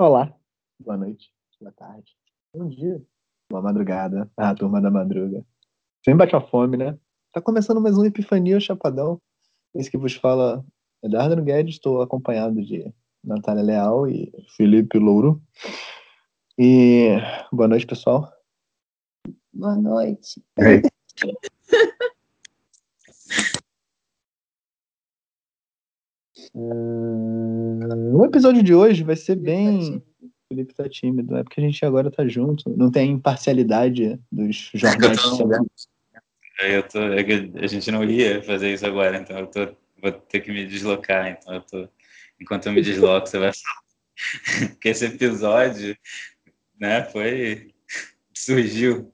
Olá, boa noite, boa tarde, bom dia, boa madrugada, a turma da madruga. Sem bate a fome, né? Tá começando mais um Epifania Chapadão. Esse que vos fala Eduardo Guedes, estou acompanhado de Natália Leal e Felipe Louro. E boa noite, pessoal. Boa noite. Hey. Uh, o episódio de hoje vai ser bem. O Felipe tá tímido, é porque a gente agora tá junto. Não tem imparcialidade dos jornais. eu tô, é que a gente não ia fazer isso agora, então eu tô, vou ter que me deslocar. Então eu tô, enquanto eu me desloco, você vai falar. Porque esse episódio, né, foi. surgiu.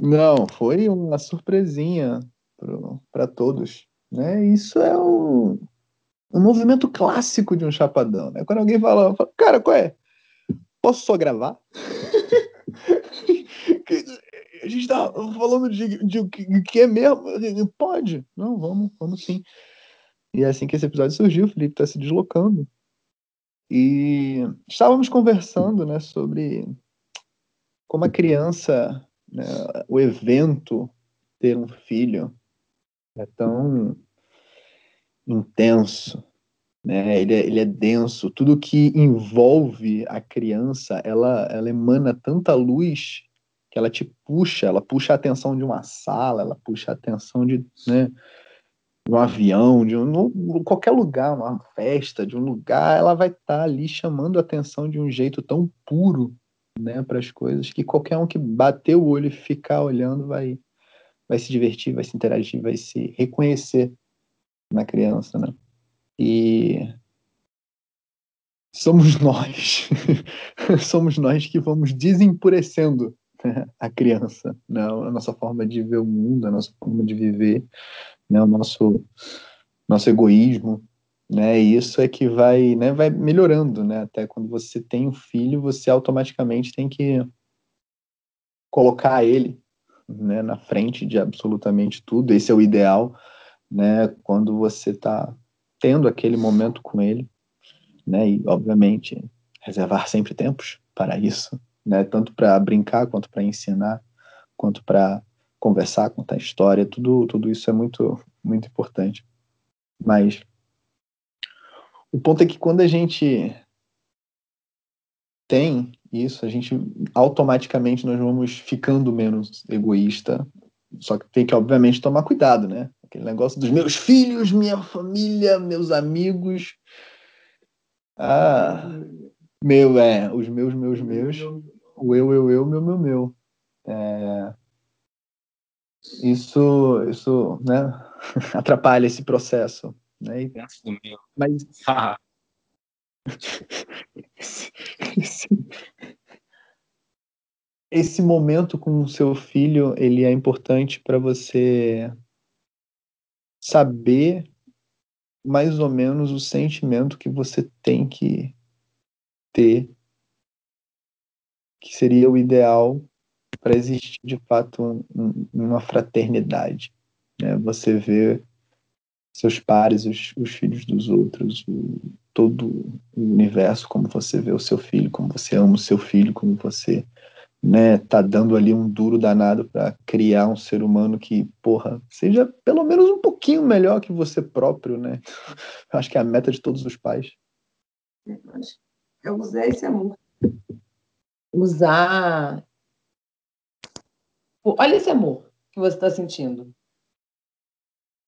Não, foi uma surpresinha para todos. Né? Isso é um, um movimento clássico de um chapadão. Né? Quando alguém fala, fala cara, qual é? Posso só gravar? a gente tá falando de, de, de que é mesmo. Pode. Não, vamos, vamos sim. E é assim que esse episódio surgiu, o Felipe está se deslocando. E estávamos conversando né, sobre como a criança, né, o evento ter um filho é tão intenso, né? Ele é, ele é denso. Tudo que envolve a criança, ela, ela emana tanta luz que ela te puxa, ela puxa a atenção de uma sala, ela puxa a atenção de, né, de um avião, de um, qualquer lugar, uma festa, de um lugar, ela vai estar tá ali chamando a atenção de um jeito tão puro, né, para as coisas que qualquer um que bater o olho e ficar olhando vai vai se divertir, vai se interagir, vai se reconhecer na criança, né? E somos nós, somos nós que vamos desempurecendo né, a criança, né? a nossa forma de ver o mundo, a nossa forma de viver, né? o nosso, nosso egoísmo, né? E isso é que vai, né? vai melhorando, né? Até quando você tem um filho, você automaticamente tem que colocar ele né, na frente de absolutamente tudo. Esse é o ideal, né? Quando você está tendo aquele momento com ele, né? E obviamente reservar sempre tempos para isso, né? Tanto para brincar quanto para ensinar, quanto para conversar, contar história, tudo tudo isso é muito muito importante. Mas o ponto é que quando a gente tem isso, a gente automaticamente nós vamos ficando menos egoísta. Só que tem que, obviamente, tomar cuidado, né? Aquele negócio dos meus filhos, minha família, meus amigos. Ah, meu, é, os meus, meus, meus. O eu, eu, eu, meu, meu, meu. É, isso, isso, né? Atrapalha esse processo. Né? E, mas, esse, esse momento com o seu filho, ele é importante para você saber mais ou menos o sentimento que você tem que ter, que seria o ideal para existir de fato um, uma fraternidade. Né? Você vê seus pares, os, os filhos dos outros, o, todo o universo, como você vê o seu filho, como você ama o seu filho, como você né, tá dando ali um duro danado para criar um ser humano que, porra, seja pelo menos um pouquinho melhor que você próprio, né? Eu acho que é a meta de todos os pais. É usar esse amor. Usar. Olha esse amor que você está sentindo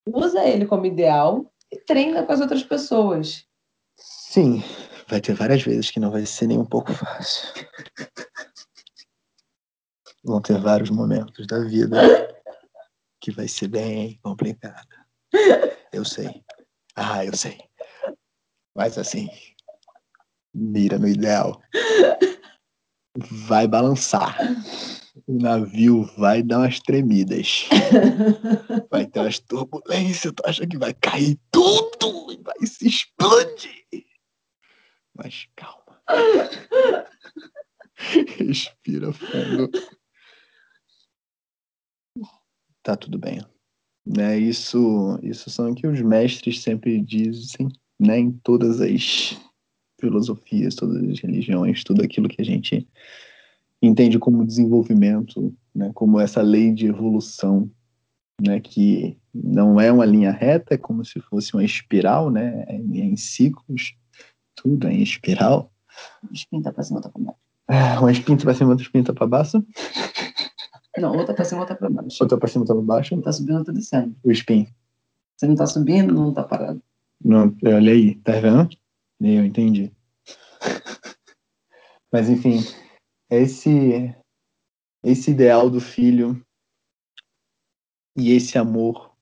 usa ele como ideal e treina com as outras pessoas. Sim, vai ter várias vezes que não vai ser nem um pouco fácil. Vão ter vários momentos da vida que vai ser bem complicado. Eu sei. Ah, eu sei. Mas assim, mira no ideal. Vai balançar o navio vai dar umas tremidas. Vai ter umas turbulências, tu acha que vai cair tudo e vai se explodir. Mas calma. Respira fundo. Tá tudo bem. Né, isso, isso são o que os mestres sempre dizem, né, em todas as filosofias, todas as religiões, tudo aquilo que a gente entende como desenvolvimento, né, como essa lei de evolução, né, que não é uma linha reta, é como se fosse uma espiral, né, é em ciclos, tudo é em espiral. Espinta pra cima, outra pra baixo. Ah, uma espinta pra cima, outra espinta pra baixo. Não, outra pra cima, outra pra baixo. Outra pra cima, outra pra baixo. Não tá subindo, tá descendo. O spin. Você não tá subindo, não tá parado. Não, olha aí, tá vendo? Nem eu entendi. Mas enfim, esse esse ideal do filho e esse amor,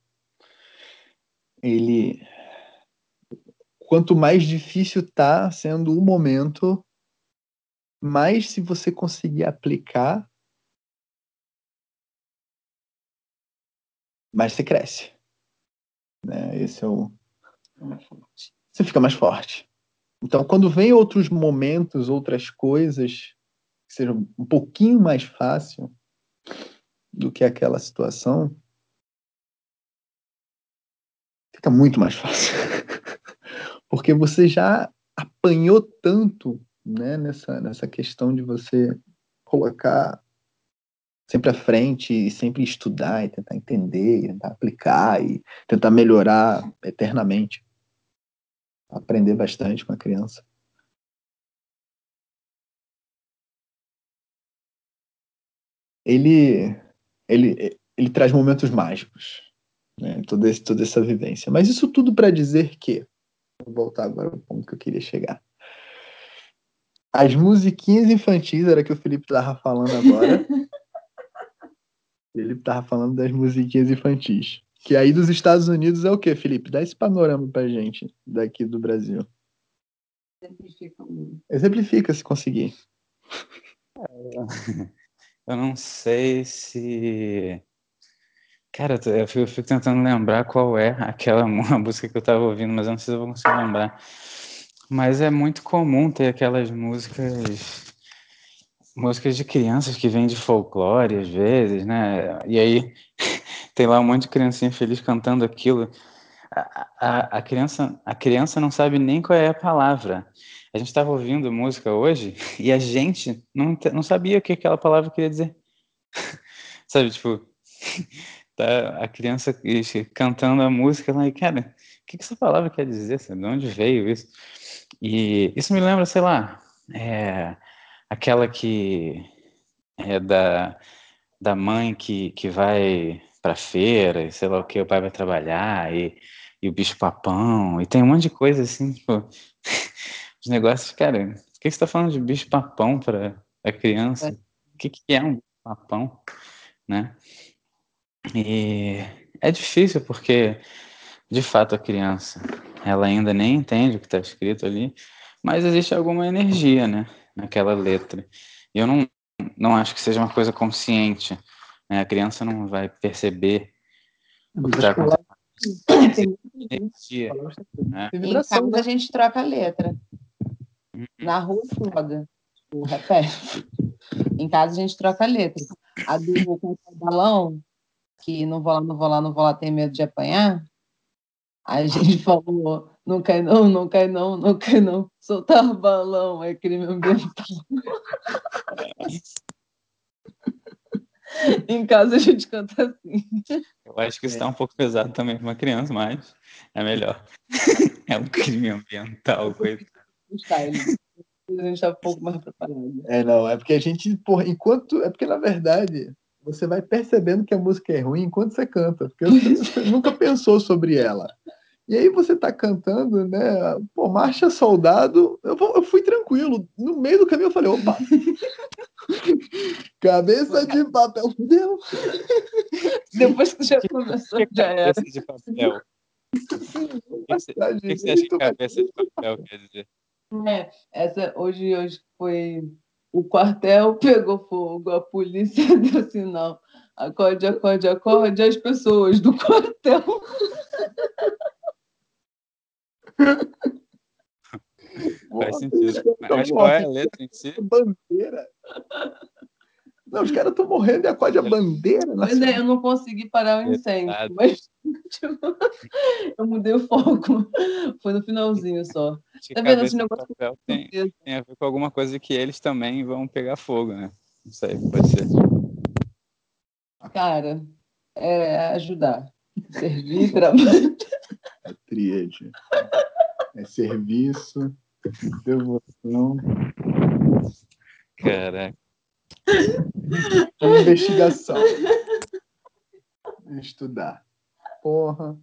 ele quanto mais difícil tá sendo o momento, mais se você conseguir aplicar, mais você cresce. Né? Esse é o você fica mais forte. Então, quando vem outros momentos, outras coisas que sejam um pouquinho mais fácil do que aquela situação, fica muito mais fácil. Porque você já apanhou tanto né, nessa, nessa questão de você colocar sempre à frente e sempre estudar e tentar entender, e tentar aplicar e tentar melhorar eternamente. Aprender bastante com a criança. Ele, ele, ele traz momentos mágicos, né? toda, esse, toda essa vivência. Mas isso tudo para dizer que, vou voltar agora ao ponto que eu queria chegar. As musiquinhas infantis, era que o Felipe estava falando agora. Ele estava falando das musiquinhas infantis. Que aí dos Estados Unidos é o que, Felipe? Dá esse panorama pra gente daqui do Brasil. Exemplifica. Exemplifica se conseguir. Eu não sei se. Cara, eu fico, eu fico tentando lembrar qual é aquela música que eu estava ouvindo, mas eu não sei se eu vou conseguir lembrar. Mas é muito comum ter aquelas músicas músicas de crianças que vêm de folclore às vezes, né? E aí tem lá um monte de criancinha feliz cantando aquilo. A, a, a, criança, a criança não sabe nem qual é a palavra. A gente estava ouvindo música hoje e a gente não, não sabia o que aquela palavra queria dizer. sabe, tipo, tá a criança cantando a música lá e, cara, o que, que essa palavra quer dizer? De onde veio isso? E isso me lembra, sei lá, é, aquela que é da, da mãe que, que vai para feira, sei lá o que, o pai vai trabalhar, e, e o bicho papão, e tem um monte de coisa assim, tipo, os negócios, cara, por que você tá falando de bicho papão para a criança? É. O que, que é um bicho papão, né? E é difícil porque, de fato, a criança, ela ainda nem entende o que está escrito ali, mas existe alguma energia, né? Naquela letra. E eu não, não acho que seja uma coisa consciente. Né? A criança não vai perceber o que está acontecendo. Né? Em casa a gente troca a letra. Uhum. Na rua foda. O repete. Em casa a gente troca a letra. A do com o balão, que não vou lá, não vou lá, não vou lá, tem medo de apanhar. A gente falou não cai não, não cai não, não cai não. Soltar balão é crime ambiental. em casa a gente canta assim. Eu acho que isso está um pouco pesado também para uma criança, mas é melhor. é um crime ambiental, coisa. A gente está um pouco mais preparado. É, não, é porque a gente, porra, enquanto. É porque, na verdade, você vai percebendo que a música é ruim enquanto você canta, porque você nunca pensou sobre ela. E aí você tá cantando, né? Pô, marcha soldado. Eu, eu fui tranquilo. No meio do caminho eu falei, opa! Cabeça de papel. Fudeu. Depois que já começou, já era. Cabeça de papel. O que, você acha que cabeça de papel quer dizer? É, essa, hoje, hoje foi. O quartel pegou fogo, a polícia deu sinal. Acorde, acorde, acorde as pessoas do quartel. Faz sentido. Mas qual é a letra em si? Bandeira. Não, os caras estão morrendo e acorde a bandeira. Pois é, eu não consegui parar o incêndio, mas tipo, eu mudei o foco. Foi no finalzinho só. Tá vendo esse negócio? Tem, tem, a ver com alguma coisa que eles também vão pegar fogo, né? Não sei, pode ser. Cara, é ajudar. Servir, trabalho. É tríade. É serviço, devoção. Caraca. Investigação. Estudar. Porra.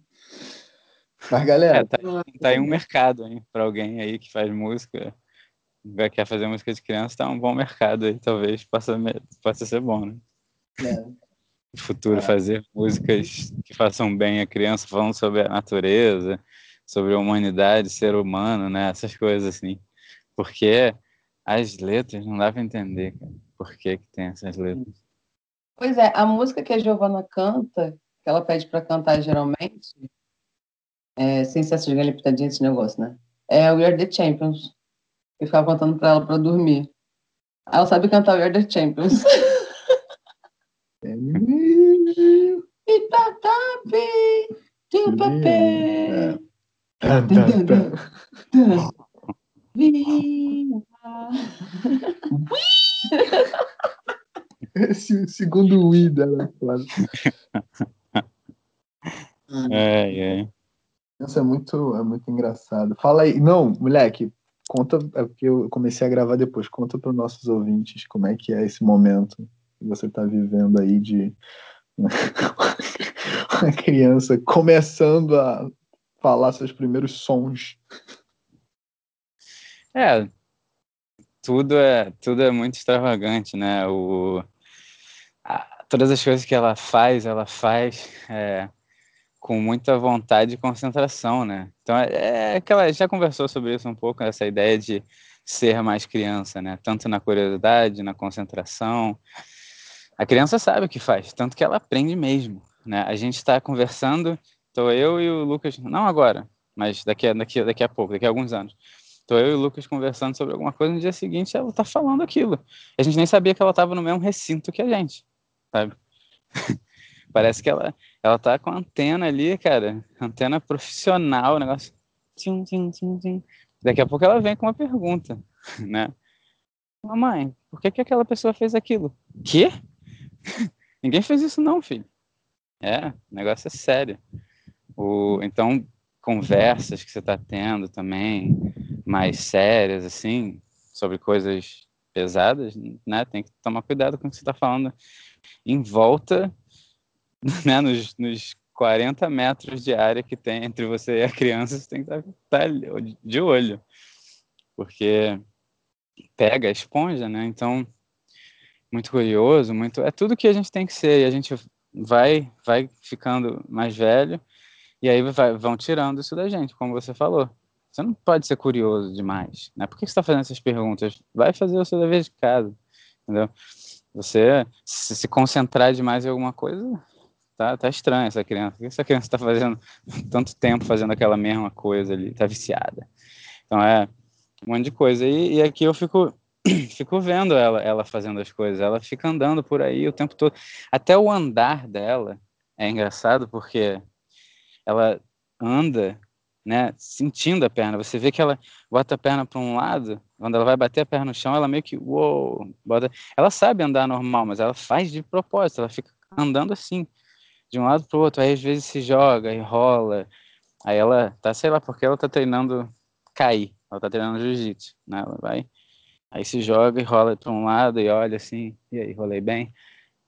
Mas, galera. É, tá, tá aí um mercado, hein? Pra alguém aí que faz música, quer fazer música de criança, tá um bom mercado aí. Talvez possa, possa ser bom, né? É. No futuro, é. fazer músicas que façam bem a criança, falando sobre a natureza, sobre a humanidade, ser humano, né? Essas coisas assim. Porque as letras não dá pra entender, cara por que, que tem essas letras. Pois é, a música que a Giovana canta, que ela pede para cantar geralmente, é, sem ser de galinha pitadinha esse negócio, né? É We Are The Champions. Eu ficava cantando para ela para dormir. Ela sabe cantar We Are The Champions. Itatapi, tupapé. Vinha. Esse segundo Wii dela, claro. É, é. Isso é muito, é muito engraçado. Fala aí. Não, moleque, conta, é porque eu comecei a gravar depois. Conta para os nossos ouvintes como é que é esse momento que você está vivendo aí de uma criança começando a falar seus primeiros sons. É, tudo é tudo é muito extravagante, né? O, a, todas as coisas que ela faz, ela faz é, com muita vontade e concentração, né? Então é, é aquela já conversou sobre isso um pouco essa ideia de ser mais criança, né? Tanto na curiosidade, na concentração. A criança sabe o que faz, tanto que ela aprende mesmo, né? A gente está conversando, estou eu e o Lucas, não agora, mas daqui a, daqui, daqui a pouco, daqui a alguns anos Tô eu e o Lucas conversando sobre alguma coisa, no dia seguinte ela tá falando aquilo. A gente nem sabia que ela tava no mesmo recinto que a gente, sabe? Parece que ela, ela tá com a antena ali, cara, antena profissional, negócio. Tchim, tchim, tchim, tchim. Daqui a pouco ela vem com uma pergunta, né? Mamãe, por que, que aquela pessoa fez aquilo? Quê? Ninguém fez isso não, filho. É, o negócio é sério. O, então, conversas que você está tendo também, mais sérias, assim, sobre coisas pesadas, né? Tem que tomar cuidado com o que você está falando em volta, né? Nos, nos 40 metros de área que tem entre você e a criança, você tem que estar tá, de olho, porque pega a esponja, né? Então, muito curioso, muito é tudo que a gente tem que ser e a gente vai vai ficando mais velho e aí vai, vão tirando isso da gente, como você falou. Você não pode ser curioso demais, né? Por que você está fazendo essas perguntas? Vai fazer o seu dever de casa, entendeu? Você se, se concentrar demais em alguma coisa, tá, tá estranho essa criança. Por que essa criança está fazendo tanto tempo fazendo aquela mesma coisa ali? Tá viciada. Então é um monte de coisa. E, e aqui eu fico fico vendo ela, ela fazendo as coisas. Ela fica andando por aí o tempo todo. Até o andar dela é engraçado porque ela anda né, sentindo a perna. Você vê que ela bota a perna para um lado, quando ela vai bater a perna no chão, ela meio que, uou, bota... ela sabe andar normal, mas ela faz de propósito, ela fica andando assim, de um lado para o outro, aí às vezes se joga e rola, aí ela tá, sei lá, porque ela tá treinando cair, ela tá treinando jiu-jitsu, né, ela vai, aí se joga e rola para um lado e olha assim, e aí, rolei bem,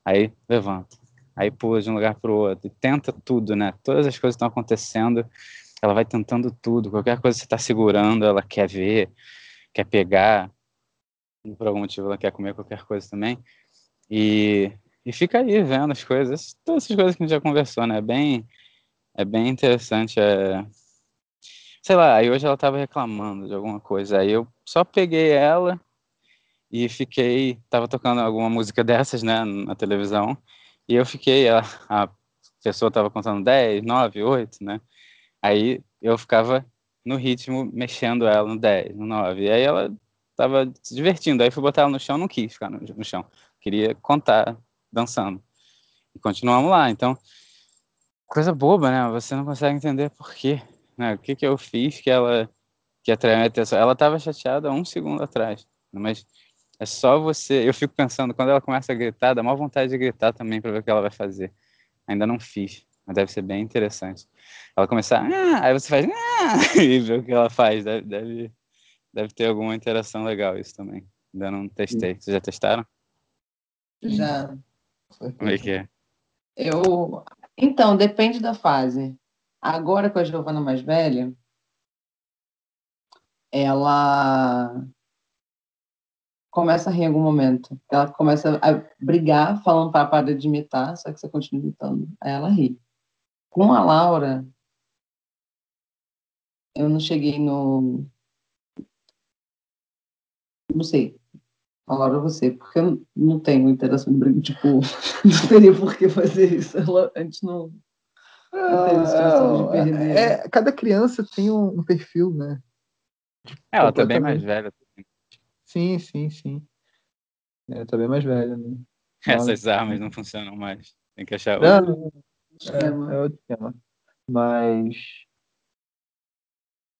aí levanta, aí pula de um lugar para o outro, e tenta tudo, né, todas as coisas estão acontecendo, ela vai tentando tudo, qualquer coisa que você está segurando, ela quer ver, quer pegar, e por algum motivo ela quer comer qualquer coisa também, e, e fica aí vendo as coisas, todas essas coisas que a gente já conversou, né, é bem, é bem interessante, é... sei lá, aí hoje ela estava reclamando de alguma coisa, aí eu só peguei ela e fiquei, tava tocando alguma música dessas, né, na televisão, e eu fiquei, a, a pessoa estava contando 10, 9, 8, né, Aí eu ficava no ritmo, mexendo ela no 10, no 9. E aí ela tava se divertindo. Aí fui botar ela no chão, não quis ficar no, no chão. queria contar dançando. E continuamos lá. Então, coisa boba, né? Você não consegue entender por quê. Né? O que, que eu fiz que ela que atraiu a atenção? Ela estava chateada um segundo atrás, mas é só você. Eu fico pensando, quando ela começa a gritar, dá uma vontade de gritar também para ver o que ela vai fazer. Ainda não fiz, mas deve ser bem interessante. Ela começar, ah! aí você faz, ah! e vê o que ela faz. Deve, deve, deve ter alguma interação legal isso também. Ainda não testei. Vocês já testaram? Já. Como é que é? Eu. Então, depende da fase. Agora, com a Giovana mais velha, ela começa a rir em algum momento. Ela começa a brigar, falando para parar de imitar, só que você continua imitando. Aí ela ri. Com a Laura, eu não cheguei no. Não sei. A Laura, você, porque eu não tenho interação de briga. Tipo, não teria por que fazer isso. Ela, a gente não. não é, é, cada criança tem um, um perfil, né? É, ela tá bem mais velha. Sim, sim, sim. É, tá bem mais velha, né? Essas armas não funcionam mais. Tem que achar outro. Não, é, é outro tema. Mas.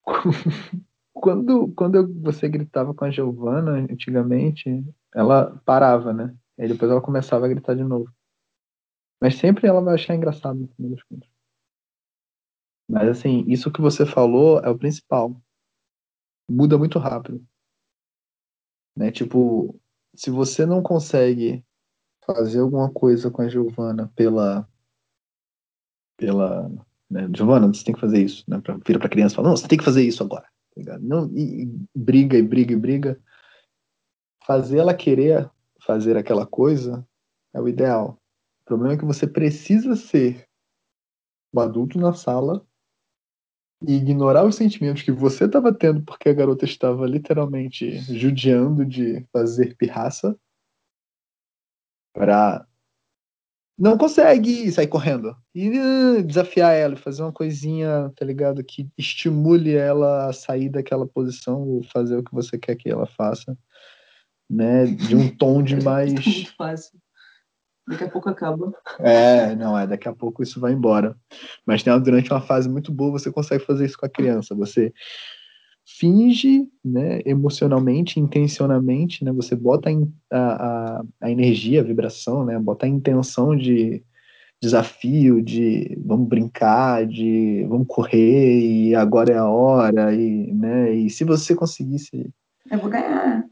quando quando você gritava com a Giovana, antigamente, ela parava, né? E depois ela começava a gritar de novo. Mas sempre ela vai achar engraçado no final das contas. Mas assim, isso que você falou é o principal. Muda muito rápido. Né? Tipo, se você não consegue fazer alguma coisa com a Giovana pela. pela. Né? Giovana, você tem que fazer isso. Né? Pra, vira pra criança e fala, não, você tem que fazer isso agora. Tá não, e, e briga e briga e briga. Fazer ela querer fazer aquela coisa é o ideal. O problema é que você precisa ser o adulto na sala e ignorar os sentimentos que você estava tendo porque a garota estava literalmente judiando de fazer pirraça para não consegue sair correndo e uh, desafiar ela, fazer uma coisinha, tá ligado, que estimule ela a sair daquela posição ou fazer o que você quer que ela faça, né, de um tom de mais muito fácil. Daqui a pouco acaba. É, não, é, daqui a pouco isso vai embora. Mas tem, durante uma fase muito boa, você consegue fazer isso com a criança. Você finge, né, emocionalmente, intencionalmente, né, você bota a, a, a energia, a vibração, né, bota a intenção de desafio, de vamos brincar, de vamos correr e agora é a hora, e, né, e se você conseguisse... Eu vou ganhar.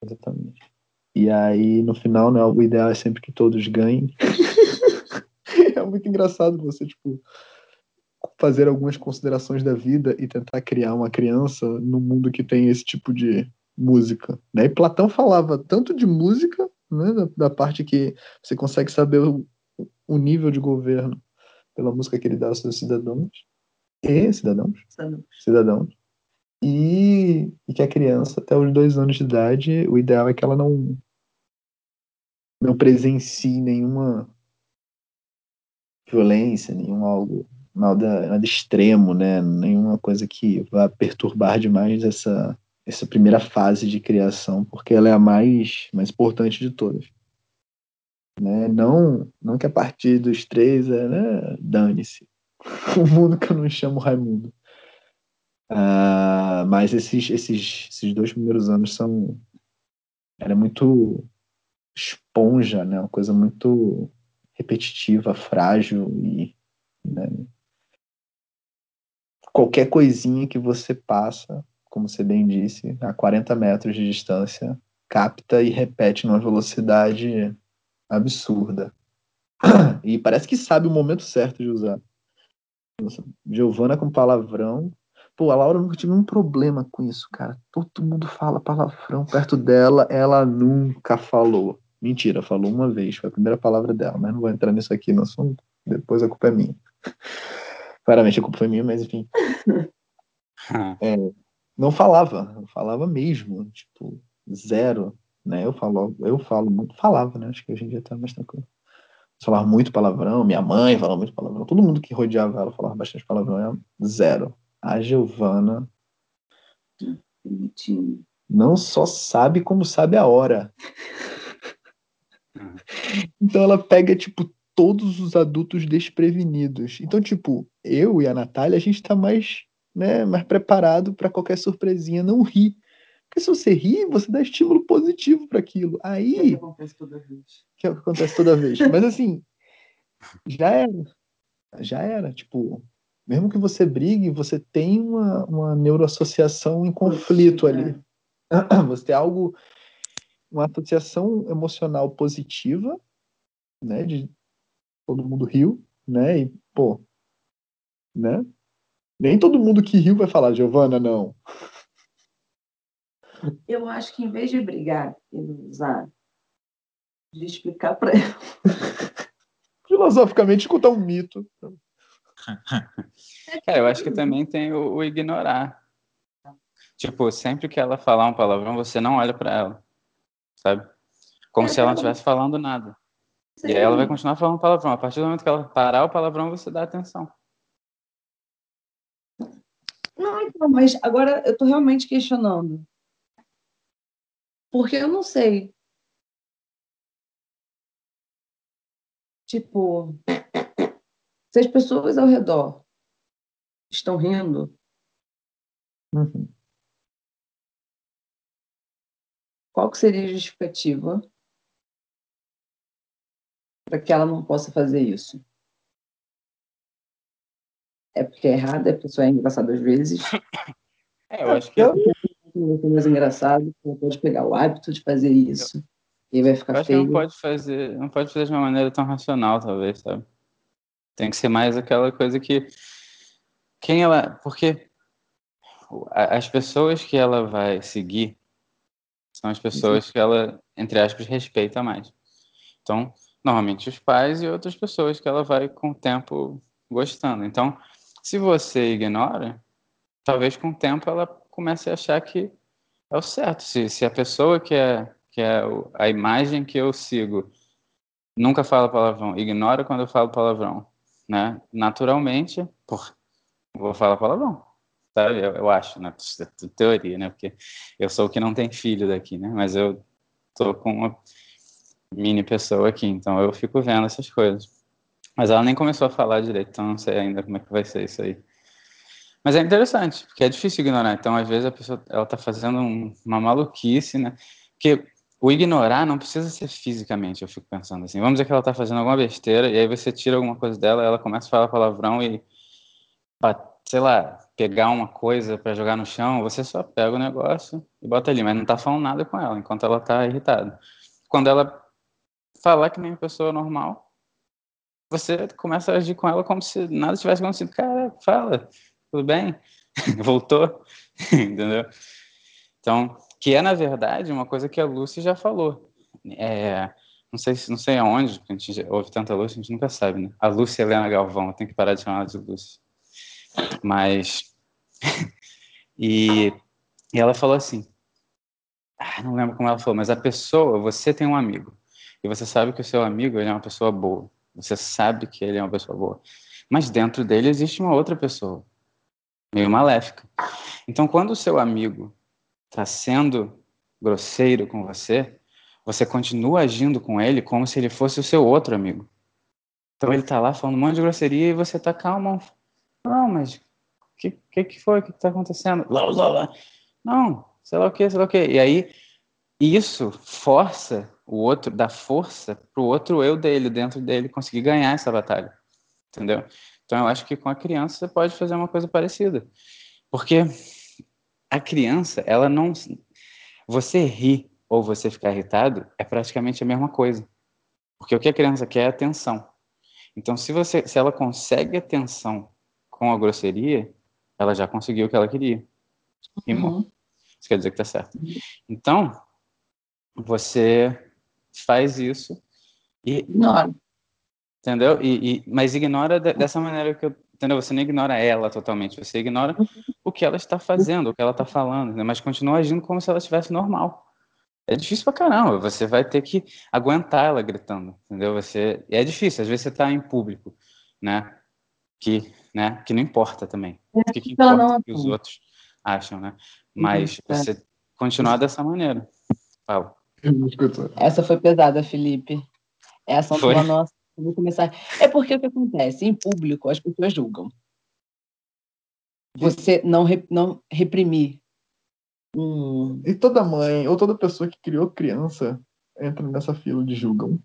Exatamente. E aí, no final, né, o ideal é sempre que todos ganhem. é muito engraçado você, tipo, fazer algumas considerações da vida e tentar criar uma criança no mundo que tem esse tipo de música. Né? E Platão falava tanto de música, né, da, da parte que você consegue saber o, o, nível de governo pela música que ele dá aos seus cidadãos. E cidadãos? Cidadãos. Cidadãos. E, e que a criança, até os dois anos de idade, o ideal é que ela não não presencie nenhuma violência, nenhum algo nada, nada extremo, né? Nenhuma coisa que vá perturbar demais essa essa primeira fase de criação, porque ela é a mais mais importante de todas. Né? Não, não que a partir dos três é, né? dane-se. O mundo que eu não chamo Raimundo. Uh, mas esses, esses, esses dois primeiros anos são. Era muito esponja, né? Uma coisa muito repetitiva, frágil e né? qualquer coisinha que você passa, como você bem disse, a 40 metros de distância, capta e repete numa velocidade absurda. E parece que sabe o momento certo de usar. Giovana com palavrão. Pô, a Laura nunca tive um problema com isso, cara. Todo mundo fala palavrão perto dela, ela nunca falou. Mentira, falou uma vez, foi a primeira palavra dela, mas não vou entrar nisso aqui no assunto, depois a culpa é minha. Claramente a culpa foi minha, mas enfim. é, não falava, não falava mesmo, tipo, zero, né? Eu falo, eu falo muito, falava, né? Acho que hoje em dia tá mais tranquilo. Falava muito palavrão, minha mãe falava muito palavrão, todo mundo que rodeava ela falava bastante palavrão, é zero. A Giovana não só sabe como sabe a hora. Então ela pega, tipo, todos os adultos desprevenidos. Então, tipo, eu e a Natália, a gente tá mais, né, mais preparado para qualquer surpresinha não rir. Porque se você ri, você dá estímulo positivo para aquilo. Aí. É o que acontece toda vez. Que é o que acontece toda vez. Mas assim, já era. Já era. Tipo, mesmo que você brigue, você tem uma, uma neuroassociação em conflito ali. É. Você tem algo, uma associação emocional positiva, né? De todo mundo riu, né? E, pô, né? Nem todo mundo que riu vai falar, Giovana, não. Eu acho que em vez de brigar e usar, de explicar para ela. Filosoficamente, contar um mito. É, eu acho que também tem o, o, ignorar. Tipo, sempre que ela falar um palavrão, você não olha para ela, sabe? Como é, se ela não estivesse falando nada. Sim. E aí ela vai continuar falando palavrão. A partir do momento que ela parar o palavrão, você dá atenção. Não, então, mas agora eu tô realmente questionando. Porque eu não sei. Tipo, se as pessoas ao redor estão rindo, uhum. Qual que seria a justificativa para que ela não possa fazer isso? É porque é errado, é a pessoa é engraçada às vezes. É, eu acho que. Eu ser mais engraçado, ela pode pegar o hábito de fazer isso. E vai ficar eu feio. não pode fazer, não pode fazer de uma maneira tão racional, talvez, sabe? Tem que ser mais aquela coisa que quem ela, porque as pessoas que ela vai seguir são as pessoas que ela, entre aspas, respeita mais. Então, normalmente os pais e outras pessoas que ela vai com o tempo gostando. Então, se você ignora, talvez com o tempo ela comece a achar que é o certo. Se, se a pessoa que é, que é a imagem que eu sigo nunca fala palavrão, ignora quando eu falo palavrão, né? Naturalmente, por, vou falar palavrão, sabe? Eu, eu acho, na né? teoria, né? Porque eu sou o que não tem filho daqui, né? Mas eu tô com uma mini pessoa aqui, então eu fico vendo essas coisas. Mas ela nem começou a falar direito, então não sei ainda como é que vai ser isso aí. Mas é interessante, porque é difícil ignorar. Então, às vezes, a pessoa ela tá fazendo um, uma maluquice, né? Porque o ignorar não precisa ser fisicamente, eu fico pensando assim. Vamos dizer que ela tá fazendo alguma besteira, e aí você tira alguma coisa dela, ela começa a falar palavrão e, sei lá, pegar uma coisa para jogar no chão, você só pega o negócio e bota ali, mas não tá falando nada com ela, enquanto ela tá irritada. Quando ela falar que nem uma pessoa normal, você começa a agir com ela como se nada tivesse acontecido. Cara, fala, tudo bem? Voltou? Entendeu? Então, que é, na verdade, uma coisa que a Lucy já falou. É, não sei não sei aonde, a gente ouve tanta Lucy, a gente nunca sabe, né? A Lucy Helena Galvão, eu tenho que parar de chamar ela de Lucy. Mas. e, e ela falou assim: ah, não lembro como ela falou, mas a pessoa, você tem um amigo, e você sabe que o seu amigo ele é uma pessoa boa. Você sabe que ele é uma pessoa boa. Mas dentro dele existe uma outra pessoa meio maléfica. Então, quando o seu amigo está sendo grosseiro com você, você continua agindo com ele como se ele fosse o seu outro amigo. Então ele está lá falando um monte de grosseria e você está calmo. Não, mas o que, que, que foi? O que está acontecendo? Lá, lá, lá. Não, sei lá o que, sei lá o que. E aí isso força o outro, dá força para o outro eu dele, dentro dele, conseguir ganhar essa batalha. Entendeu? Então eu acho que com a criança você pode fazer uma coisa parecida. Porque a criança, ela não. Você rir ou você ficar irritado é praticamente a mesma coisa. Porque o que a criança quer é atenção. Então, se, você, se ela consegue atenção com a grosseria, ela já conseguiu o que ela queria. Uhum. Isso quer dizer que tá certo. Então, você faz isso e. Ignora. Entendeu? E, e, mas ignora de, dessa maneira que eu. Entendeu? Você não ignora ela totalmente, você ignora o que ela está fazendo, o que ela está falando, né? mas continua agindo como se ela estivesse normal. É difícil pra caramba, você vai ter que aguentar ela gritando, entendeu? Você, é difícil, às vezes você está em público, né? Que, né? que não importa também. O que, que importa que os outros acham, né? Mas uhum, é. você continuar dessa maneira. Fala. Essa foi pesada, Felipe. Essa foi nossa. Vou começar. É porque o que acontece? Em público, as pessoas julgam. Você não, não reprimir. Hum. E toda mãe ou toda pessoa que criou criança entra nessa fila de julgam.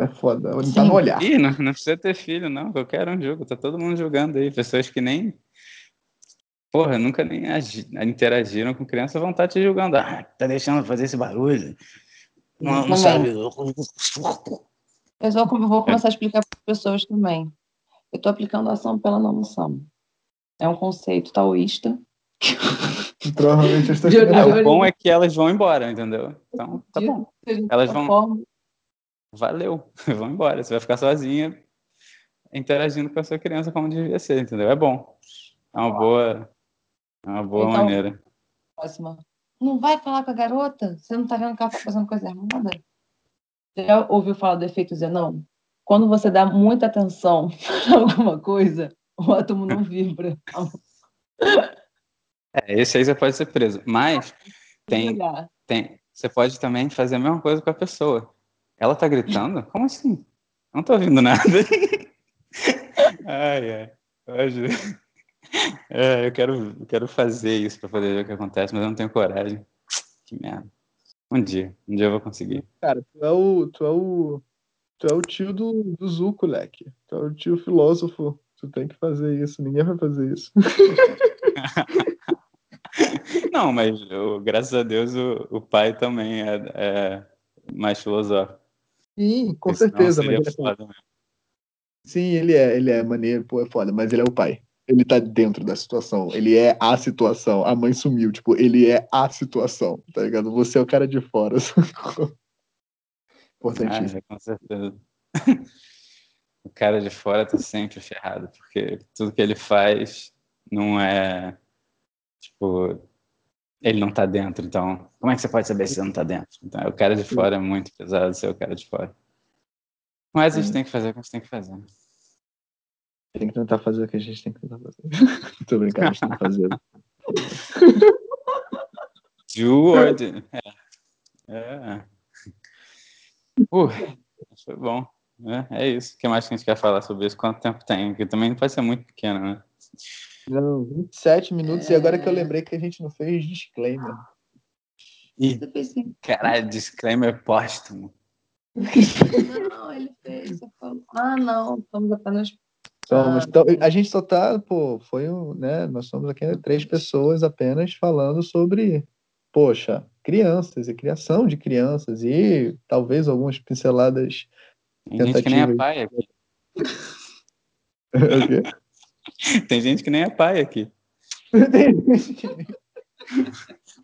É foda, ele tá no olhar. Ih, não, não precisa ter filho, não. Qualquer um julga. Tá todo mundo julgando aí. Pessoas que nem. Porra, nunca nem agi... interagiram com criança vão estar tá te julgando. Ah, tá deixando fazer esse barulho. Não, não sabe. Eu vou, vou começar a explicar para as pessoas também. Eu estou aplicando a ação pela não ação. É um conceito taoísta. Provavelmente estou é, O bom é que elas vão embora, entendeu? Então, tá bom. Elas vão. Valeu, vão embora. Você vai ficar sozinha interagindo com a sua criança como devia ser, entendeu? É bom. É uma boa, é uma boa então, maneira. Próxima. Não vai falar com a garota? Você não tá vendo que ela tá fazendo coisa errada? Você já ouviu falar do efeito Zenão? Quando você dá muita atenção a alguma coisa, o átomo não vibra. É, esse aí você pode ser preso. Mas tem, tem, você pode também fazer a mesma coisa com a pessoa. Ela tá gritando? Como assim? Não tô ouvindo nada. ai, ai. Hoje... É, eu quero, eu quero fazer isso para poder ver o que acontece, mas eu não tenho coragem. Que merda. Um dia, um dia eu vou conseguir. Cara, tu é o, tu é o, tu é o tio do, do Zuko, leque. Tu é o tio filósofo. Tu tem que fazer isso, ninguém vai fazer isso. não, mas eu, graças a Deus o, o pai também é, é mais filosófico. Sim, com certeza. Mas ele é Sim, ele é, ele é maneiro, pô, é foda, mas ele é o pai. Ele tá dentro da situação, ele é a situação. A mãe sumiu, tipo, ele é a situação, tá ligado? Você é o cara de fora. Importantíssimo. Ah, com certeza. o cara de fora tá sempre ferrado, porque tudo que ele faz não é. Tipo, ele não tá dentro, então. Como é que você pode saber se você não tá dentro? Então, o cara de fora é muito pesado ser o cara de fora. Mas a gente tem que fazer o que a gente tem que fazer. Tem que tentar fazer o que a gente tem que tentar fazer. Tô brincando, a gente tem que fazer. Jordan. É. é. Uh, foi bom. É, é isso. O que mais que a gente quer falar sobre isso? Quanto tempo tem? Porque também não pode ser muito pequeno, né? Não, 27 minutos. É... E agora que eu lembrei que a gente não fez disclaimer. E, caralho, disclaimer póstumo. Não, ele fez. Ah, não, estamos apenas. Somos, então, a gente só tá, pô, foi um, né? Nós somos aqui três pessoas apenas falando sobre, poxa, crianças e criação de crianças e talvez algumas pinceladas. Tem gente que nem é pai aqui. quê? Tem gente que nem é pai aqui.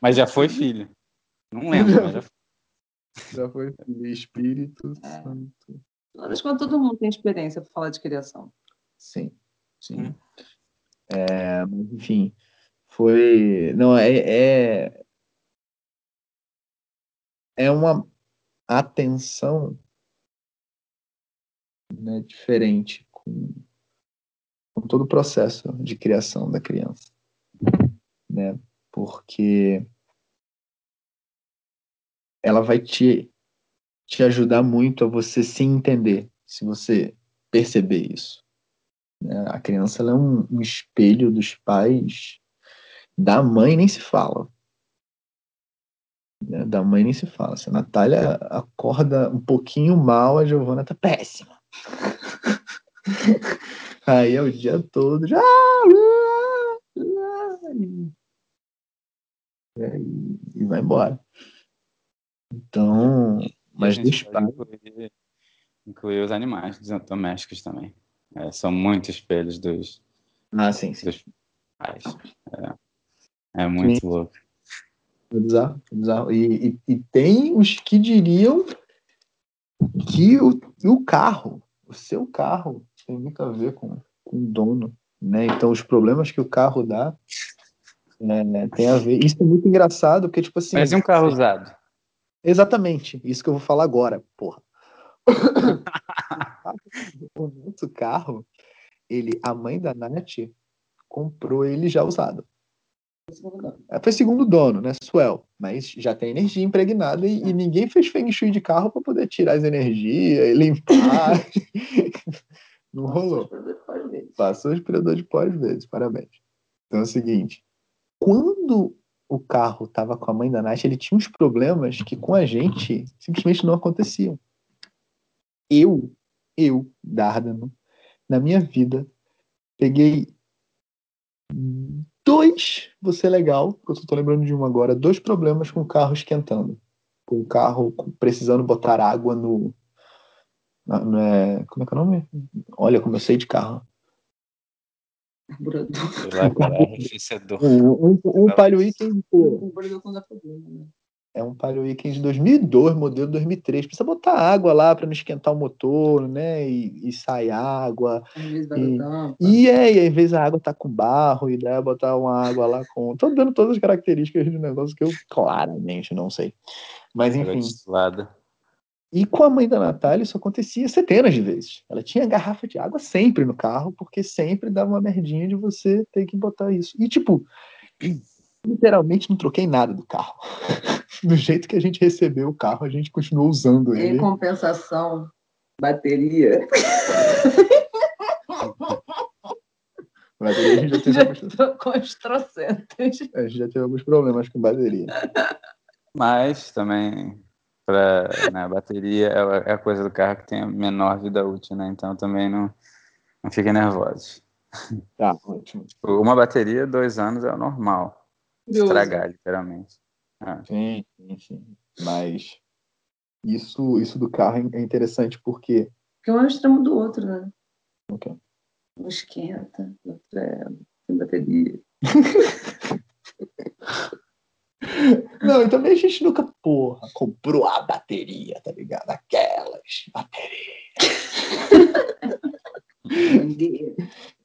mas já foi filho. Não lembro, mas já foi. Já foi filho. Espírito é. Santo. Mas quando todo mundo tem experiência para falar de criação. Sim, sim. Hum. É, enfim, foi. Não, é, é. É uma atenção né, diferente com com todo o processo de criação da criança, né? Porque ela vai te, te ajudar muito a você se entender, se você perceber isso. Né? A criança é um, um espelho dos pais, da mãe nem se fala. Né? Da mãe nem se fala. Se a Natália acorda um pouquinho mal, a Giovana tá péssima. Aí é o dia todo já. E, e vai embora. Então, mas deixa incluir, incluir os animais domésticos também. É, são muito espelhos dos, ah, sim, sim. dos pais. É, é muito sim. louco. É bizarro, é bizarro. E, e, e, tem os que diriam que o, o carro, o seu carro, tem muito a ver com, com o dono, né? Então os problemas que o carro dá é, tem a ver. Isso é muito engraçado, porque tipo assim. Mas e um carro usado? Exatamente, isso que eu vou falar agora, porra. o nosso carro, ele, a mãe da Nath comprou ele já usado. É, foi segundo dono, né? Swell. Mas já tem energia impregnada e, e ninguém fez feng shui de carro para poder tirar as energias e limpar. Não rolou. Passou o aspirador de pó às vezes, parabéns. Então é o seguinte: quando o carro estava com a mãe da Nath, ele tinha uns problemas que com a gente simplesmente não aconteciam. Eu, eu, Dardano, na minha vida, peguei dois, você legal, eu só tô lembrando de um agora, dois problemas com o carro esquentando. Com o carro precisando botar água no, não é, como é que é o nome? Olha como eu sei de carro. Carburador. um, um, um Palio Weekend, pô. É um Palio Weekend de 2002, modelo 2003. Precisa botar água lá para não esquentar o motor, né? E, e sai água. E, e, é, e às vezes a água tá com barro, e dá botar uma água lá com. Tô dando todas as características do negócio que eu claramente não sei. Mas enfim. E com a mãe da Natália isso acontecia centenas de vezes. Ela tinha garrafa de água sempre no carro, porque sempre dava uma merdinha de você ter que botar isso. E tipo, literalmente não troquei nada do carro. do jeito que a gente recebeu o carro, a gente continuou usando ele. Em compensação, bateria. bateria a gente já teve já alguns... A gente já teve alguns problemas com bateria. Mas também para né, a bateria é, é a coisa do carro que tem a menor vida útil, né? Então também não, não fiquem nervosos. Tá, ótimo. Uma bateria, dois anos é o normal. Deus. Estragar, literalmente. É. Sim, sim, sim. Mas isso, isso do carro é interessante porque. Porque um é o extremo do outro, né? Okay. Um esquenta, outro é sem bateria. Não, e também a gente nunca, porra, comprou a bateria, tá ligado? Aquelas baterias.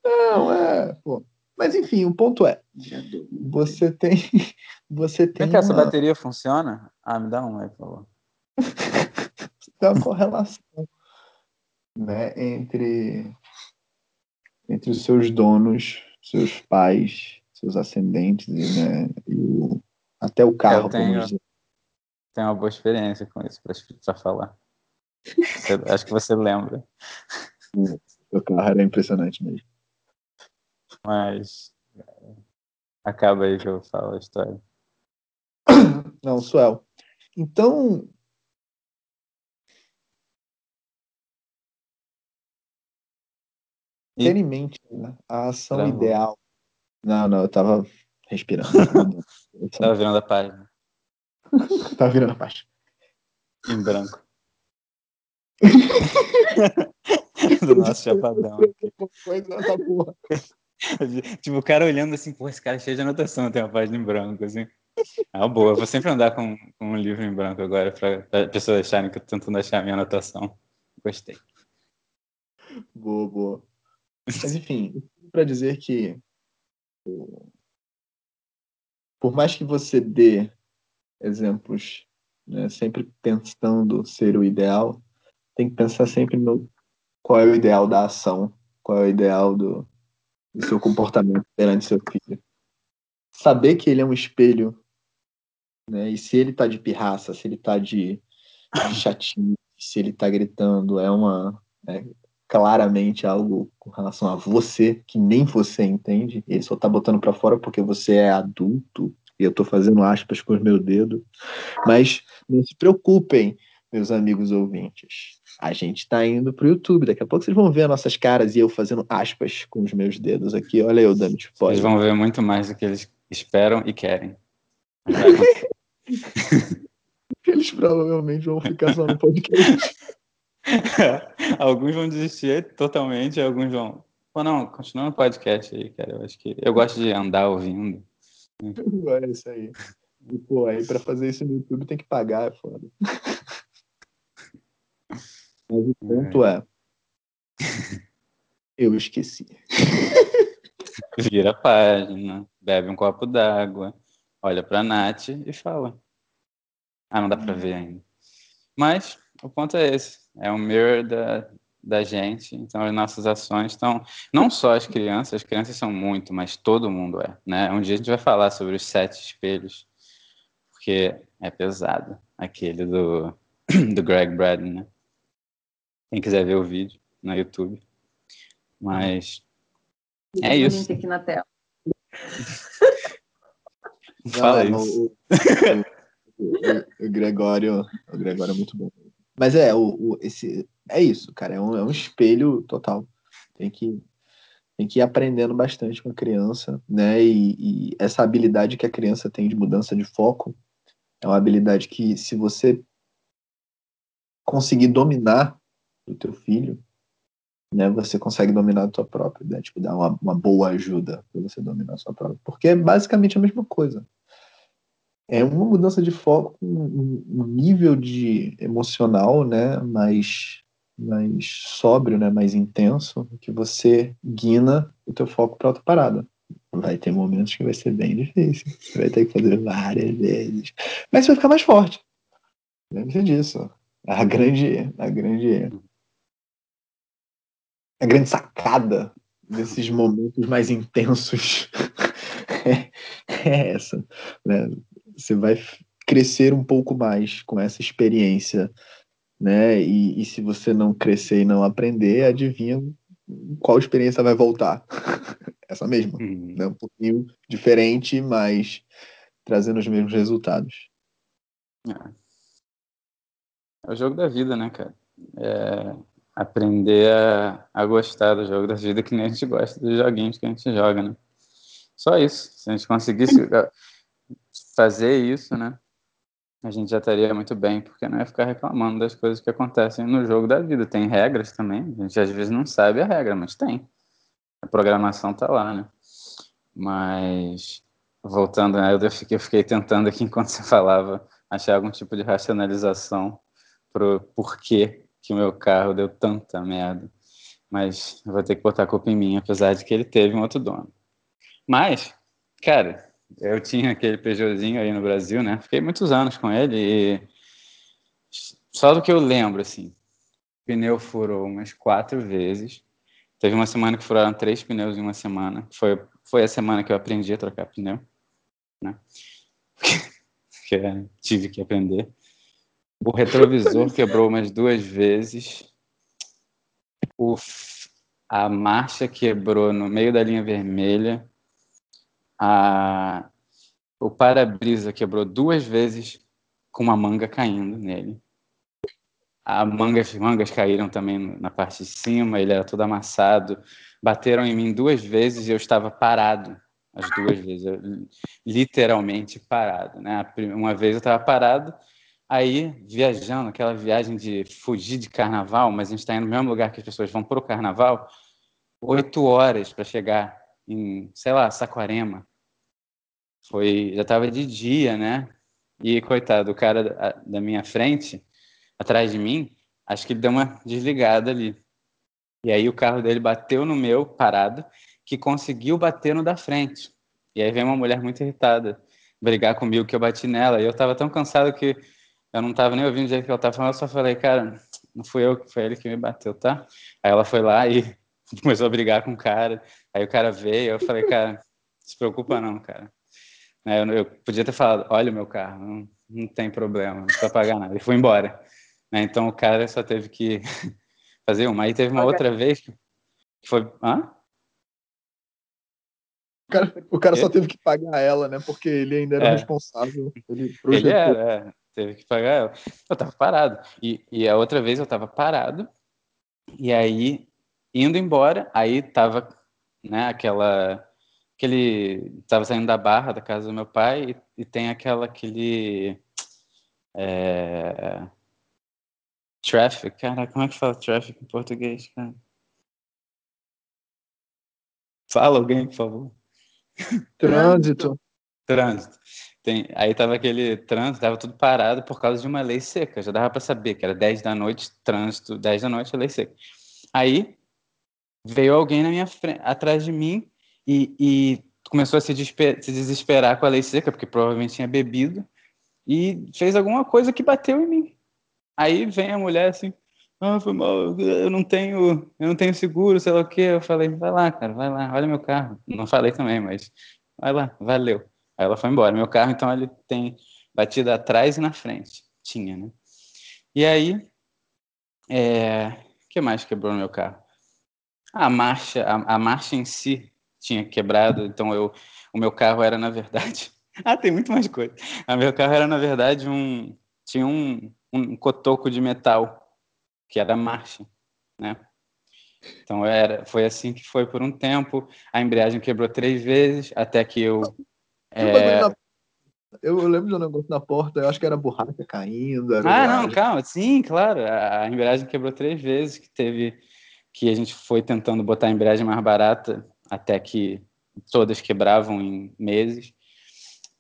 Não, é, pô. Mas enfim, o ponto é, você tem, você tem. Como é que uma... essa bateria funciona? Ah, me dá um aí, por favor. tem uma correlação, né, entre entre os seus donos, seus pais, seus ascendentes, né, e o até o carro. Eu tenho, tenho uma boa experiência com isso para falar. Você, acho que você lembra. O carro era impressionante mesmo. Mas acaba aí que eu falo a história. Não, Suel. Então. Ter em mente né, a ação Travou. ideal. Não, não, eu tava respirando. Tava virando a página. Tava virando a página. Em branco. Do nosso chapadão. Coisa essa porra. tipo, o cara olhando assim, pô, esse cara é cheio de anotação, tem uma página em branco, assim. Ah, boa, vou sempre andar com, com um livro em branco agora, para as pessoas acharem que eu tô tentando achar a minha anotação. Gostei. Boa, boa. Mas enfim, para dizer que por mais que você dê exemplos, né, sempre pensando ser o ideal, tem que pensar sempre no qual é o ideal da ação, qual é o ideal do, do seu comportamento perante seu filho. Saber que ele é um espelho, né, e se ele está de pirraça, se ele está de, de chatinho, se ele está gritando, é uma é claramente algo com relação a você que nem você entende. Ele só tá botando para fora porque você é adulto. E eu tô fazendo aspas com os meus dedos. Mas não se preocupem, meus amigos ouvintes. A gente está indo pro YouTube. Daqui a pouco vocês vão ver as nossas caras e eu fazendo aspas com os meus dedos aqui. Olha eu dando spoiler. Eles vão ver muito mais do que eles esperam e querem. eles provavelmente vão ficar só no podcast. alguns vão desistir totalmente, alguns vão. Pô, não, continua no podcast aí, cara. Eu acho que eu gosto de andar ouvindo. É isso aí. E, pô, aí pra fazer isso no YouTube tem que pagar, é foda. Mas o ponto é. Eu esqueci. Vira a página, bebe um copo d'água, olha pra Nath e fala. Ah, não dá pra ver ainda. Mas o ponto é esse. É um mirror da, da gente, então as nossas ações estão, não só as crianças, as crianças são muito, mas todo mundo é, né? Um dia a gente vai falar sobre os sete espelhos, porque é pesado, aquele do, do Greg Braden, né? Quem quiser ver o vídeo no YouTube. Mas é isso. Link aqui na tela. Fala isso. O, o, o, Gregório, o Gregório é muito bom. Mas é, o, o, esse, é isso, cara. É um, é um espelho total. Tem que, tem que ir aprendendo bastante com a criança, né? E, e, essa habilidade que a criança tem de mudança de foco é uma habilidade que, se você conseguir dominar o teu filho, né, você consegue dominar a tua própria, né? tipo, dar uma, uma boa ajuda para você dominar a sua própria, porque é basicamente a mesma coisa. É uma mudança de foco, um, um nível de emocional, né, mais, mais sóbrio, né, mais intenso, que você guina o teu foco para outra parada. Vai ter momentos que vai ser bem difícil, você vai ter que fazer várias vezes, mas você vai ficar mais forte. Lembre-se disso. A grande, a grande a grande sacada desses momentos mais intensos é, é essa. Né? Você vai crescer um pouco mais com essa experiência, né? E, e, se você não crescer e não aprender, adivinha qual experiência vai voltar? essa mesma, uhum. né? Um pouquinho diferente, mas trazendo os mesmos resultados. É. é o jogo da vida, né, cara? É, aprender a, a gostar do jogo da vida que nem a gente gosta dos joguinhos que a gente joga, né? Só isso. Se a gente conseguisse fazer isso, né? A gente já estaria muito bem, porque não ia ficar reclamando das coisas que acontecem no jogo da vida. Tem regras também, a gente às vezes não sabe a regra, mas tem. A programação tá lá, né? Mas, voltando, né, eu, fiquei, eu fiquei tentando aqui enquanto você falava, achar algum tipo de racionalização pro porquê que o meu carro deu tanta merda. Mas eu vou ter que botar a culpa em mim, apesar de que ele teve um outro dono. Mas, cara, eu tinha aquele Peugeotzinho aí no Brasil, né? Fiquei muitos anos com ele e só do que eu lembro, assim, o pneu furou umas quatro vezes. Teve uma semana que furaram três pneus em uma semana. Foi, foi a semana que eu aprendi a trocar pneu, né? Porque tive que aprender. O retrovisor quebrou umas duas vezes. O, a marcha quebrou no meio da linha vermelha. A, o para-brisa quebrou duas vezes com uma manga caindo nele. A mangas, mangas caíram também na parte de cima, ele era todo amassado. Bateram em mim duas vezes e eu estava parado as duas vezes, eu, literalmente parado. Né? Uma vez eu estava parado Aí, viajando, aquela viagem de fugir de carnaval, mas a gente está indo no mesmo lugar que as pessoas vão para o carnaval, oito horas para chegar em, sei lá, Saquarema. Foi, já estava de dia, né? E, coitado, o cara da minha frente, atrás de mim, acho que ele deu uma desligada ali. E aí o carro dele bateu no meu, parado, que conseguiu bater no da frente. E aí vem uma mulher muito irritada brigar comigo que eu bati nela. E eu estava tão cansado que eu não tava nem ouvindo o jeito que ela tava falando, eu só falei, cara, não fui eu, foi ele que me bateu, tá? Aí ela foi lá e começou a brigar com o cara. Aí o cara veio, eu falei, cara, se preocupa não, cara. Eu, eu podia ter falado, olha o meu carro, não, não tem problema, não precisa pagar nada. E foi embora. Né? Então o cara só teve que fazer uma. Aí teve uma okay. outra vez que foi. Hã? O cara, o cara só teve que pagar ela, né? Porque ele ainda era é. responsável. Ele, ele era, é teve que pagar ela. Eu tava parado. E, e a outra vez eu tava parado, e aí, indo embora, aí tava, né, aquela. Aquele. Tava saindo da barra da casa do meu pai, e, e tem aquela, aquele. É, traffic, cara, como é que fala traffic em português, cara? Fala alguém, por favor. Trânsito. Trânsito. Tem, aí tava aquele trânsito, tava tudo parado por causa de uma lei seca. Já dava para saber que era 10 da noite, trânsito, 10 da noite, lei seca. Aí veio alguém na minha frente, atrás de mim e, e começou a se, se desesperar com a lei seca, porque provavelmente tinha bebido, e fez alguma coisa que bateu em mim. Aí vem a mulher assim, Ah, foi mal, eu não tenho, eu não tenho seguro, sei lá o quê. Eu falei, vai lá, cara, vai lá, olha meu carro. Não falei também, mas vai lá, valeu. Aí ela foi embora. Meu carro, então, ele tem batida atrás e na frente. Tinha, né? E aí, é... o que mais quebrou no meu carro? A marcha, a, a marcha em si tinha quebrado, então eu, o meu carro era, na verdade... ah, tem muito mais coisa. O meu carro era, na verdade, um... Tinha um, um cotoco de metal que era marcha, né? Então era, foi assim que foi por um tempo. A embreagem quebrou três vezes até que eu. É... Eu, lembro de um negócio na porta, eu acho que era borracha caindo. ah, não, calma, sim, claro. A, a embreagem quebrou três vezes, que teve que a gente foi tentando botar a embreagem mais barata até que todas quebravam em meses.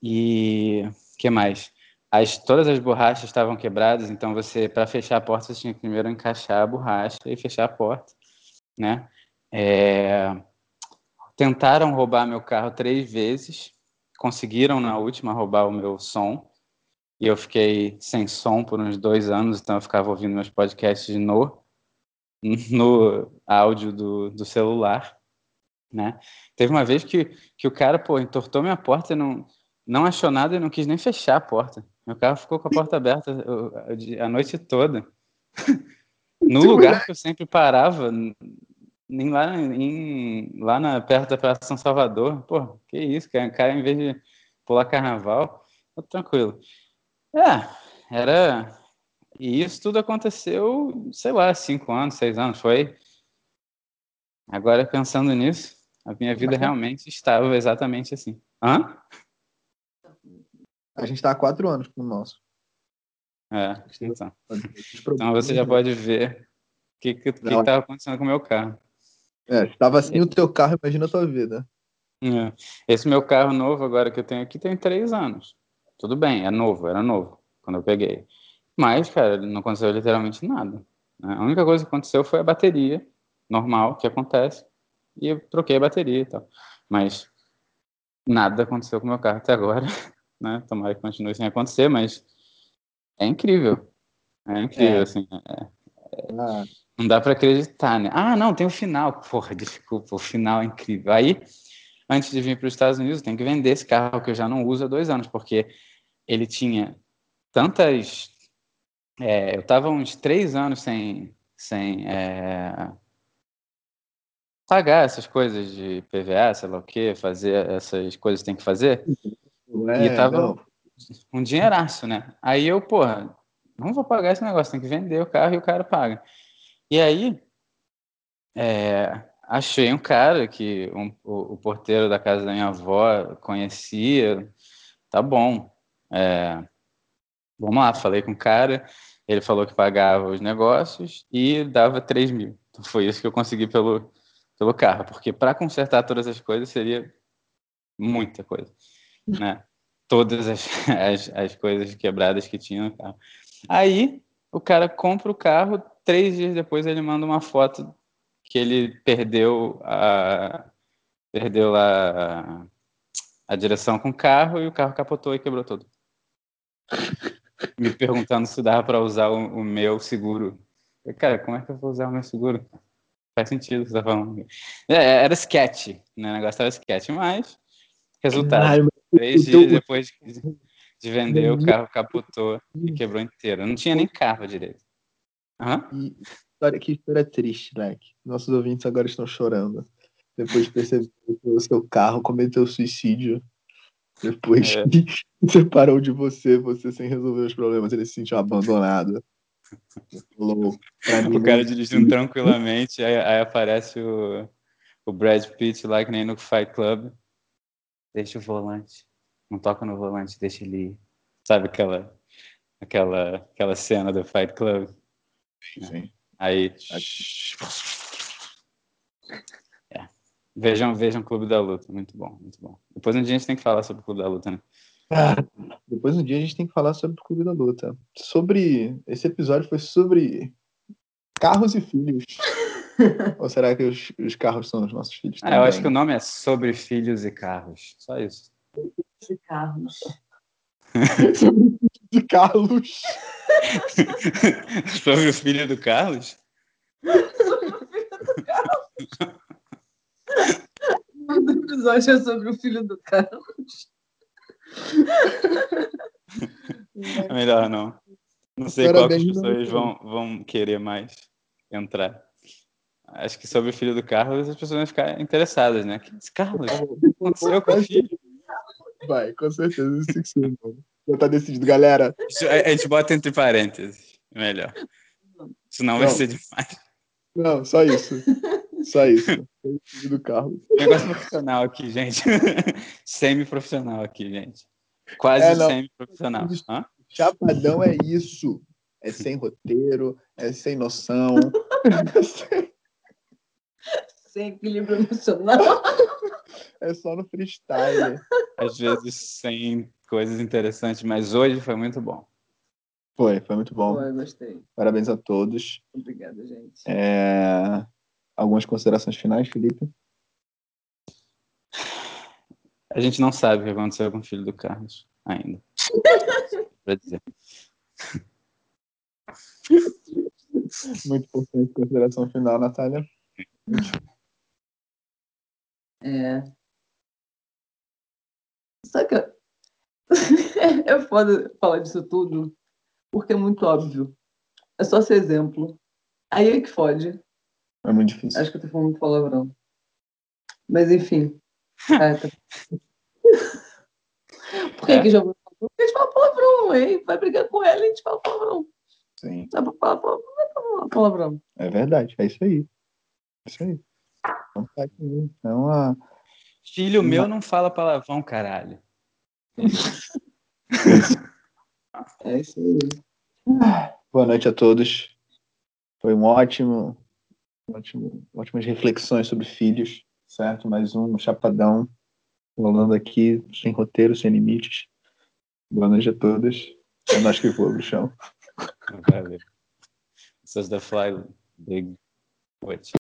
E que mais? as, todas as borrachas estavam quebradas, então você, para fechar a porta, você tinha que primeiro encaixar a borracha e fechar a porta, né? É... Tentaram roubar meu carro três vezes, conseguiram na última roubar o meu som, e eu fiquei sem som por uns dois anos, então eu ficava ouvindo meus podcasts no, no áudio do, do celular, né? Teve uma vez que, que o cara, pô, entortou minha porta e não, não achou nada e não quis nem fechar a porta. Meu carro ficou com a porta aberta a noite toda. no lugar que eu sempre parava, nem lá, em, lá na, perto da Praça São Salvador. Pô, que isso, cara. O cara, em vez de pular carnaval, tô tranquilo. É, era. E isso tudo aconteceu, sei lá, cinco anos, seis anos, foi. Agora, pensando nisso, a minha vida realmente estava exatamente assim. Hã? A gente está há quatro anos com o nosso. É, então. Então você já pode ver o que estava acontecendo com o meu carro. É, estava assim o teu carro, imagina a tua vida. É. Esse meu carro novo agora que eu tenho aqui tem três anos. Tudo bem, é novo, era novo quando eu peguei. Mas, cara, não aconteceu literalmente nada. Né? A única coisa que aconteceu foi a bateria, normal, que acontece, e eu troquei a bateria e tal. Mas nada aconteceu com o meu carro até agora. né? Tomara que continue sem acontecer, mas é incrível. É incrível, é. assim. É, é, ah. Não dá para acreditar, né? Ah, não, tem o final. Porra, desculpa, o final é incrível. Aí, antes de vir para os Estados Unidos, tem que vender esse carro que eu já não uso há dois anos, porque ele tinha tantas. É, eu estava uns três anos sem, sem é, pagar essas coisas de PVA, sei lá o que, fazer essas coisas que tem que fazer. É, e tava não. um dinheiraço, né? Aí eu, porra, não vou pagar esse negócio, tem que vender o carro e o cara paga. E aí, é, achei um cara que um, o, o, porteiro da casa da minha avó conhecia, tá bom. É, vamos lá, falei com o cara, ele falou que pagava os negócios e dava 3 mil. Então foi isso que eu consegui pelo, pelo carro, porque para consertar todas as coisas seria muita coisa né? Todas as, as, as coisas quebradas que tinha no carro. Aí o cara compra o carro, três dias depois ele manda uma foto que ele perdeu a perdeu a, a direção com o carro e o carro capotou e quebrou todo. Me perguntando se dava para usar o, o, meu seguro. Eu, cara, como é que eu vou usar o meu seguro? Faz sentido o que você tá falando. É, era sketch, né? O negócio era sketch, mas resultado. Três dias depois de vender, o carro capotou e quebrou inteiro. Não tinha nem carro direito. Uhum. E, que história triste, Leque. Nossos ouvintes agora estão chorando. Depois de perceber que o seu carro cometeu suicídio. Depois é. que separou de você, você sem resolver os problemas, ele se sentiu abandonado. o cara dirigindo tranquilamente, aí, aí, aparece o, o Brad Pitt lá que nem no Fight Club deixa o volante. Não toca no volante, deixa ele ir. Sabe aquela, aquela, aquela cena do Fight Club? Sim. Aí. É. Vejam, vejam Clube da Luta, muito bom, muito bom. Depois um dia a gente tem que falar sobre o Clube da Luta, né? Ah, depois um dia a gente tem que falar sobre o Clube da Luta. Sobre. Esse episódio foi sobre carros e filhos. Ou será que os, os, carros são os nossos filhos? Ah, eu acho que o nome é Sobre Filhos e Carros. Só isso. E carros. sobre filhos e carros. Sobre o filho do Carlos? Sobre o filho do Carlos. O episódio é sobre o filho do Carlos. É melhor não. Não sei qual que as pessoas vão, vão querer mais entrar. Acho que sobre o filho do Carlos as pessoas vão ficar interessadas, né? Que esse Carlos? O que aconteceu com o filho? Vai, com certeza. Isso que sim, Já tá decidido, galera. A gente bota entre parênteses. Melhor. Senão não. vai ser demais. Não, só isso. Só isso. filho do Carlos. Negócio profissional aqui, gente. Semi-profissional aqui, gente. Quase é, semi-profissional. Chapadão é isso. É sem roteiro, é sem noção. sem equilíbrio emocional. É só no freestyle. Às vezes sem coisas interessantes, mas hoje foi muito bom. Foi, foi muito bom. Foi, gostei. Parabéns a todos. Obrigada, gente. É... Algumas considerações finais, Felipe? A gente não sabe o que aconteceu com o filho do Carlos ainda. pra dizer. Muito importante consideração final, Natália. É. Só que é foda falar disso tudo, porque é muito óbvio. É só ser exemplo. Aí é que fode. É muito difícil. Acho que eu tô falando muito palavrão. Mas enfim. É, tá... Por que, é. que já vou falar? A gente fala palavrão, hein? Vai brigar com ela e a gente fala palavrão. Sim. Dá pra falar palavrão. palavrão. É verdade, é isso aí. É isso aí. É uma. Filho meu não fala palavrão, caralho. É isso aí. Boa noite a todos. Foi um ótimo, ótimo, ótimas reflexões sobre filhos, certo? Mais um chapadão rolando aqui, sem roteiro, sem limites. Boa noite a todos. É nós que voa, chão. Valeu. This is the fly big witch.